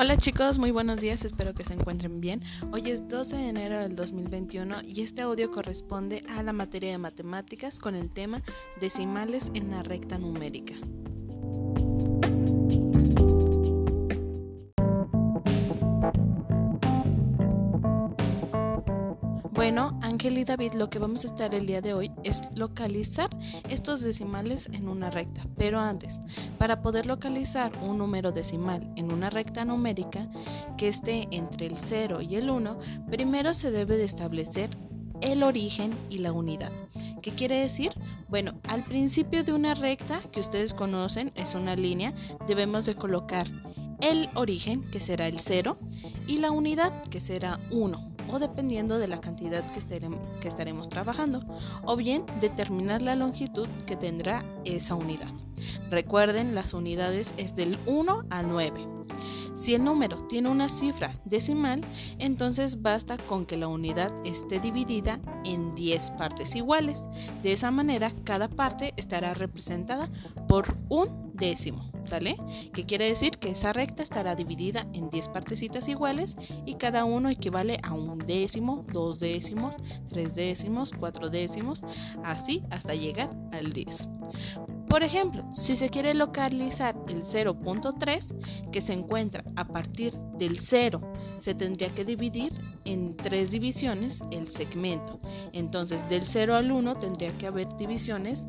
Hola chicos, muy buenos días, espero que se encuentren bien. Hoy es 12 de enero del 2021 y este audio corresponde a la materia de matemáticas con el tema decimales en la recta numérica. Bueno, Ángel y David, lo que vamos a estar el día de hoy es localizar estos decimales en una recta. Pero antes, para poder localizar un número decimal en una recta numérica que esté entre el 0 y el 1, primero se debe de establecer el origen y la unidad. ¿Qué quiere decir? Bueno, al principio de una recta que ustedes conocen, es una línea, debemos de colocar el origen, que será el 0, y la unidad, que será 1 o dependiendo de la cantidad que, que estaremos trabajando, o bien determinar la longitud que tendrá esa unidad. Recuerden, las unidades es del 1 al 9. Si el número tiene una cifra decimal, entonces basta con que la unidad esté dividida en 10 partes iguales. De esa manera, cada parte estará representada por un décimo, ¿sale? Que quiere decir que esa recta estará dividida en 10 partecitas iguales y cada uno equivale a un décimo, dos décimos, tres décimos, cuatro décimos, así hasta llegar al 10. Por ejemplo, si se quiere localizar el 0.3 que se encuentra a partir del 0, se tendría que dividir en tres divisiones el segmento. Entonces, del 0 al 1 tendría que haber divisiones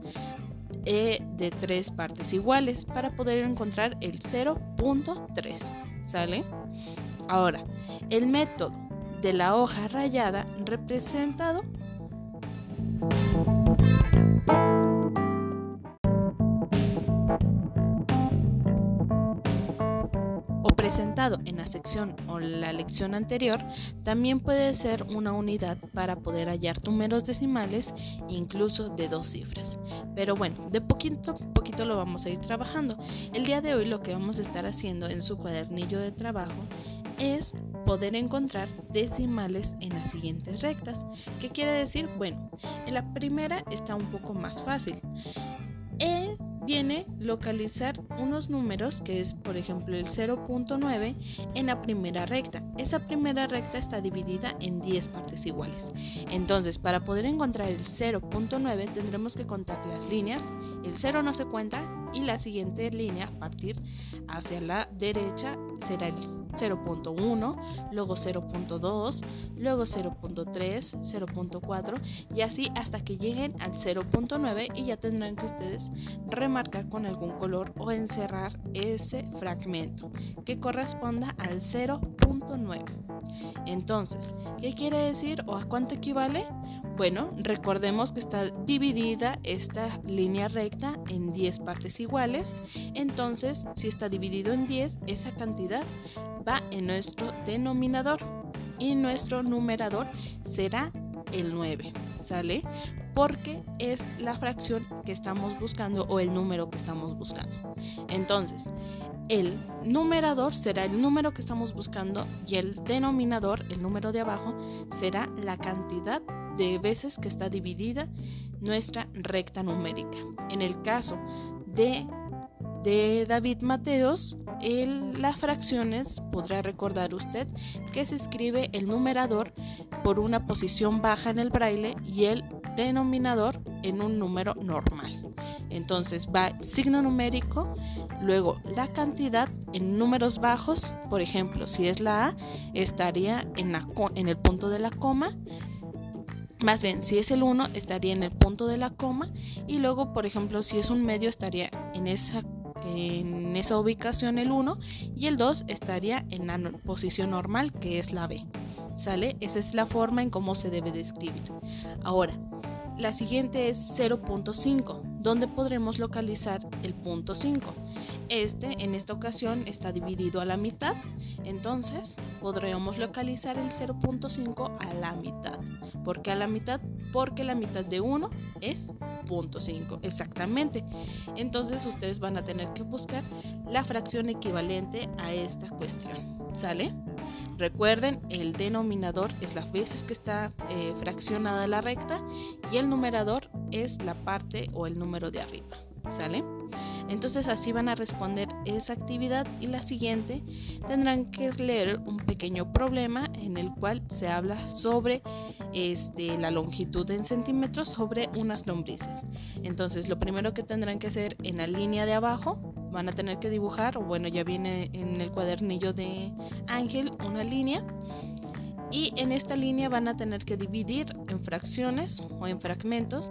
eh, de tres partes iguales para poder encontrar el 0.3. ¿Sale? Ahora, el método de la hoja rayada representado presentado en la sección o la lección anterior, también puede ser una unidad para poder hallar números decimales, incluso de dos cifras. Pero bueno, de poquito a poquito lo vamos a ir trabajando. El día de hoy lo que vamos a estar haciendo en su cuadernillo de trabajo es poder encontrar decimales en las siguientes rectas. ¿Qué quiere decir? Bueno, en la primera está un poco más fácil. E viene localizar unos números que es por ejemplo el 0.9 en la primera recta. Esa primera recta está dividida en 10 partes iguales. Entonces para poder encontrar el 0.9 tendremos que contar las líneas. El 0 no se cuenta y la siguiente línea partir hacia la derecha será el 0.1, luego 0.2, luego 0.3, 0.4 y así hasta que lleguen al 0.9 y ya tendrán que ustedes remarcar con algún color o encerrar ese fragmento que corresponda al 0.9. Entonces, ¿qué quiere decir o a cuánto equivale? Bueno, recordemos que está dividida esta línea recta en 10 partes iguales, entonces si está dividido en 10, esa cantidad va en nuestro denominador y nuestro numerador será el 9, ¿sale? Porque es la fracción que estamos buscando o el número que estamos buscando. Entonces, el numerador será el número que estamos buscando y el denominador, el número de abajo, será la cantidad de veces que está dividida nuestra recta numérica. En el caso de, de David Mateos, en las fracciones podrá recordar usted que se escribe el numerador por una posición baja en el braille y el denominador en un número normal. Entonces va signo numérico, luego la cantidad en números bajos, por ejemplo, si es la A, estaría en, la, en el punto de la coma, más bien, si es el 1 estaría en el punto de la coma y luego, por ejemplo, si es un medio estaría en esa, en esa ubicación el 1 y el 2 estaría en la posición normal que es la B. ¿Sale? Esa es la forma en cómo se debe describir. Ahora, la siguiente es 0.5, donde podremos localizar el punto 5. Este en esta ocasión está dividido a la mitad, entonces podríamos localizar el 0.5 a la mitad. ¿Por qué a la mitad? Porque la mitad de 1 es 0.5, exactamente. Entonces ustedes van a tener que buscar la fracción equivalente a esta cuestión. ¿Sale? Recuerden, el denominador es las veces que está eh, fraccionada la recta y el numerador es la parte o el número de arriba. ¿Sale? Entonces así van a responder esa actividad y la siguiente tendrán que leer un pequeño problema en el cual se habla sobre este, la longitud en centímetros sobre unas lombrices. Entonces lo primero que tendrán que hacer en la línea de abajo van a tener que dibujar, o bueno ya viene en el cuadernillo de Ángel una línea y en esta línea van a tener que dividir en fracciones o en fragmentos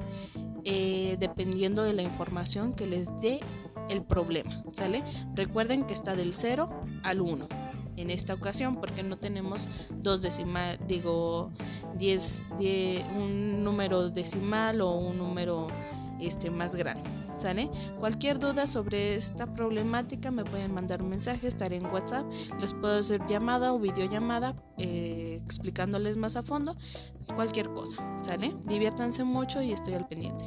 eh, dependiendo de la información que les dé el problema, ¿sale? Recuerden que está del 0 al 1 en esta ocasión porque no tenemos dos decimal, digo 10, un número decimal o un número este más grande. ¿Sale? Cualquier duda sobre esta problemática me pueden mandar un mensaje, estaré en WhatsApp, les puedo hacer llamada o videollamada eh, explicándoles más a fondo cualquier cosa, ¿sale? Diviértanse mucho y estoy al pendiente.